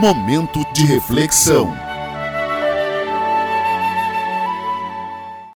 Momento de reflexão.